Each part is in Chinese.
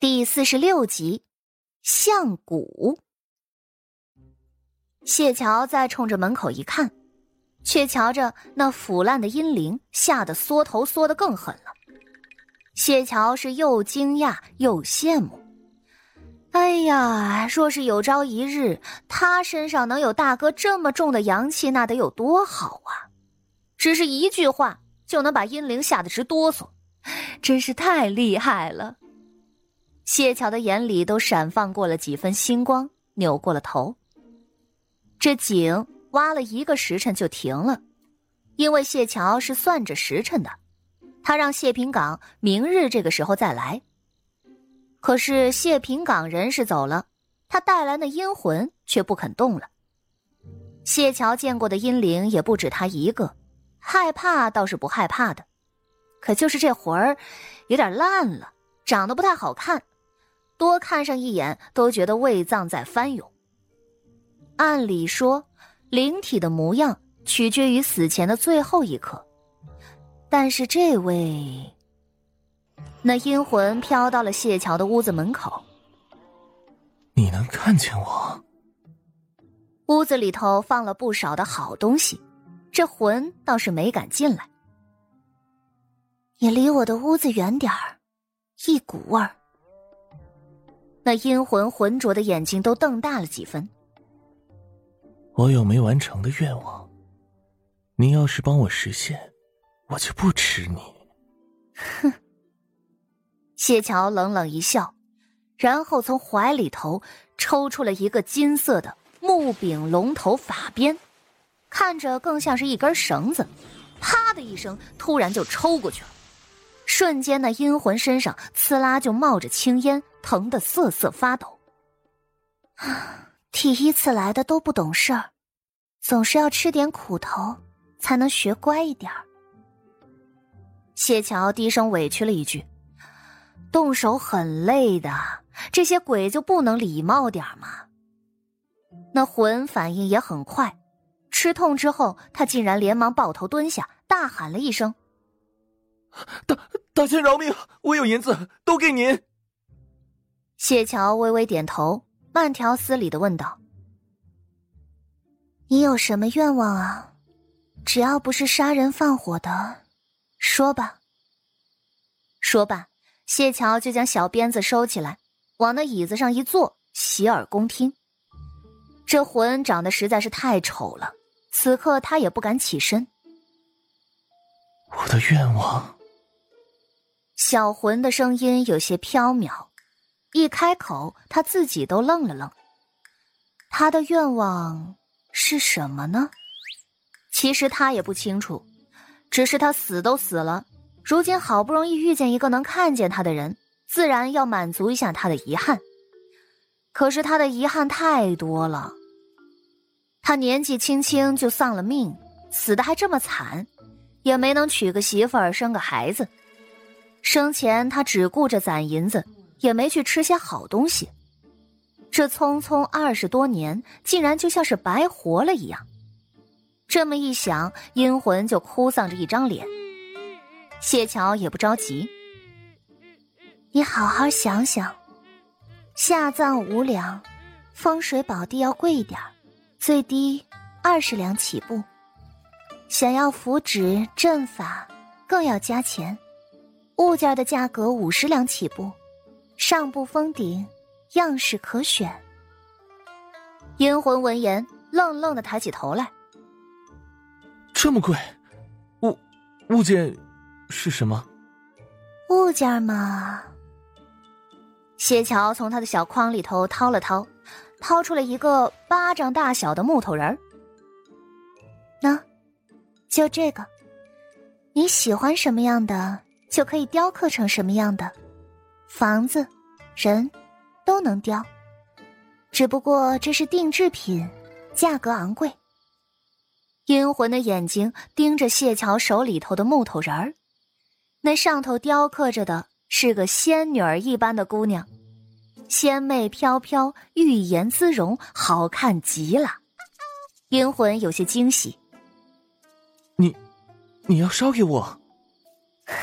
第四十六集，象骨。谢桥再冲着门口一看，却瞧着那腐烂的阴灵，吓得缩头缩得更狠了。谢桥是又惊讶又羡慕。哎呀，若是有朝一日他身上能有大哥这么重的阳气，那得有多好啊！只是一句话就能把阴灵吓得直哆嗦，真是太厉害了。谢桥的眼里都闪放过了几分星光，扭过了头。这井挖了一个时辰就停了，因为谢桥是算着时辰的，他让谢平岗明日这个时候再来。可是谢平岗人是走了，他带来的阴魂却不肯动了。谢桥见过的阴灵也不止他一个，害怕倒是不害怕的，可就是这魂儿有点烂了，长得不太好看。多看上一眼都觉得胃脏在翻涌。按理说，灵体的模样取决于死前的最后一刻，但是这位，那阴魂飘到了谢桥的屋子门口。你能看见我？屋子里头放了不少的好东西，这魂倒是没敢进来。你离我的屋子远点儿，一股味儿。那阴魂浑浊的眼睛都瞪大了几分。我有没完成的愿望，你要是帮我实现，我就不吃你。哼！谢桥冷冷一笑，然后从怀里头抽出了一个金色的木柄龙头法鞭，看着更像是一根绳子，啪的一声，突然就抽过去了。瞬间，那阴魂身上呲啦就冒着青烟。疼得瑟瑟发抖。第一次来的都不懂事儿，总是要吃点苦头才能学乖一点儿。谢桥低声委屈了一句：“动手很累的，这些鬼就不能礼貌点吗？”那魂反应也很快，吃痛之后，他竟然连忙抱头蹲下，大喊了一声：“大大仙饶命！我有银子，都给您。”谢桥微微点头，慢条斯理的问道：“你有什么愿望啊？只要不是杀人放火的，说吧。”说罢，谢桥就将小鞭子收起来，往那椅子上一坐，洗耳恭听。这魂长得实在是太丑了，此刻他也不敢起身。我的愿望。小魂的声音有些飘渺。一开口，他自己都愣了愣。他的愿望是什么呢？其实他也不清楚，只是他死都死了，如今好不容易遇见一个能看见他的人，自然要满足一下他的遗憾。可是他的遗憾太多了。他年纪轻轻就丧了命，死的还这么惨，也没能娶个媳妇儿生个孩子。生前他只顾着攒银子。也没去吃些好东西，这匆匆二十多年，竟然就像是白活了一样。这么一想，阴魂就哭丧着一张脸。谢桥也不着急，你好好想想，下葬五两，风水宝地要贵一点最低二十两起步。想要符纸阵法，更要加钱，物件的价格五十两起步。上不封顶，样式可选。阴魂闻言，愣愣的抬起头来。这么贵，物物件是什么？物件嘛。谢桥从他的小筐里头掏了掏，掏出了一个巴掌大小的木头人儿。那，就这个，你喜欢什么样的，就可以雕刻成什么样的。房子、人，都能雕，只不过这是定制品，价格昂贵。阴魂的眼睛盯着谢桥手里头的木头人儿，那上头雕刻着的是个仙女儿一般的姑娘，仙媚飘飘，玉颜姿容，好看极了。阴魂有些惊喜：“你，你要烧给我？”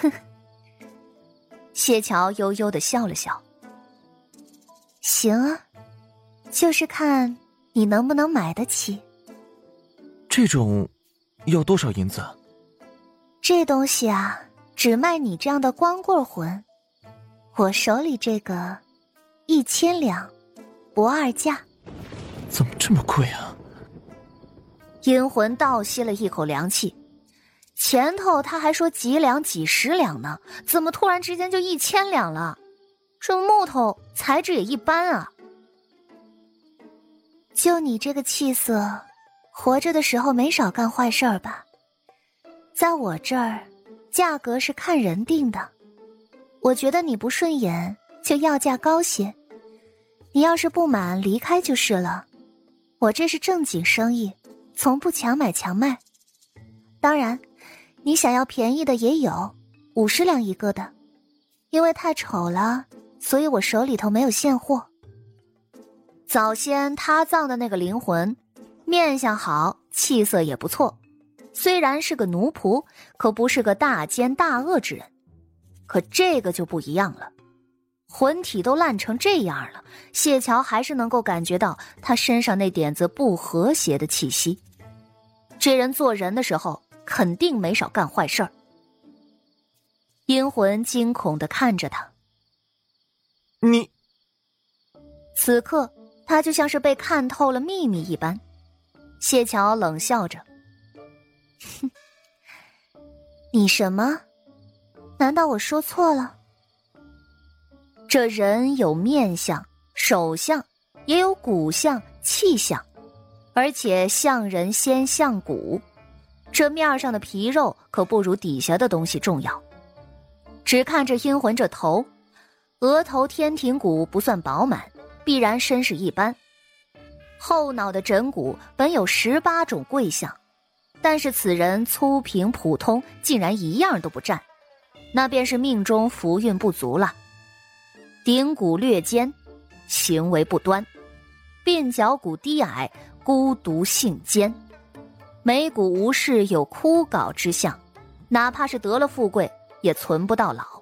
哼。谢桥悠悠的笑了笑，行啊，就是看你能不能买得起。这种要多少银子？这东西啊，只卖你这样的光棍魂。我手里这个，一千两，不二价。怎么这么贵啊？阴魂倒吸了一口凉气，前头他还说几两几十两呢，怎么突然之间就一千两了？这木头材质也一般啊。就你这个气色，活着的时候没少干坏事儿吧？在我这儿，价格是看人定的。我觉得你不顺眼，就要价高些。你要是不满，离开就是了。我这是正经生意，从不强买强卖。当然，你想要便宜的也有，五十两一个的。因为太丑了，所以我手里头没有现货。早先他葬的那个灵魂，面相好，气色也不错。虽然是个奴仆，可不是个大奸大恶之人。可这个就不一样了，魂体都烂成这样了，谢桥还是能够感觉到他身上那点子不和谐的气息。这人做人的时候肯定没少干坏事儿。阴魂惊恐的看着他，你。此刻他就像是被看透了秘密一般。谢桥冷笑着：“哼，你什么？”难道我说错了？这人有面相、手相，也有骨相、气相，而且像人先像骨。这面上的皮肉可不如底下的东西重要。只看这阴魂这头，额头天庭骨不算饱满，必然身世一般。后脑的枕骨本有十八种贵相，但是此人粗平普通，竟然一样都不占。那便是命中福运不足了。顶骨略尖，行为不端；鬓角骨低矮，孤独性坚；眉骨无事有枯槁之相，哪怕是得了富贵，也存不到老。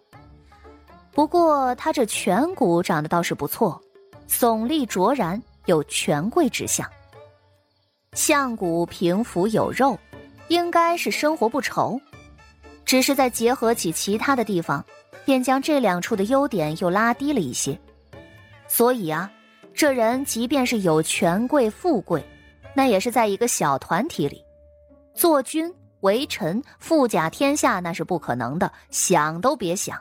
不过他这颧骨长得倒是不错，耸立卓然，有权贵之相。相骨平服有肉，应该是生活不愁。只是在结合起其他的地方，便将这两处的优点又拉低了一些。所以啊，这人即便是有权贵富贵，那也是在一个小团体里，做君为臣、富甲天下，那是不可能的，想都别想。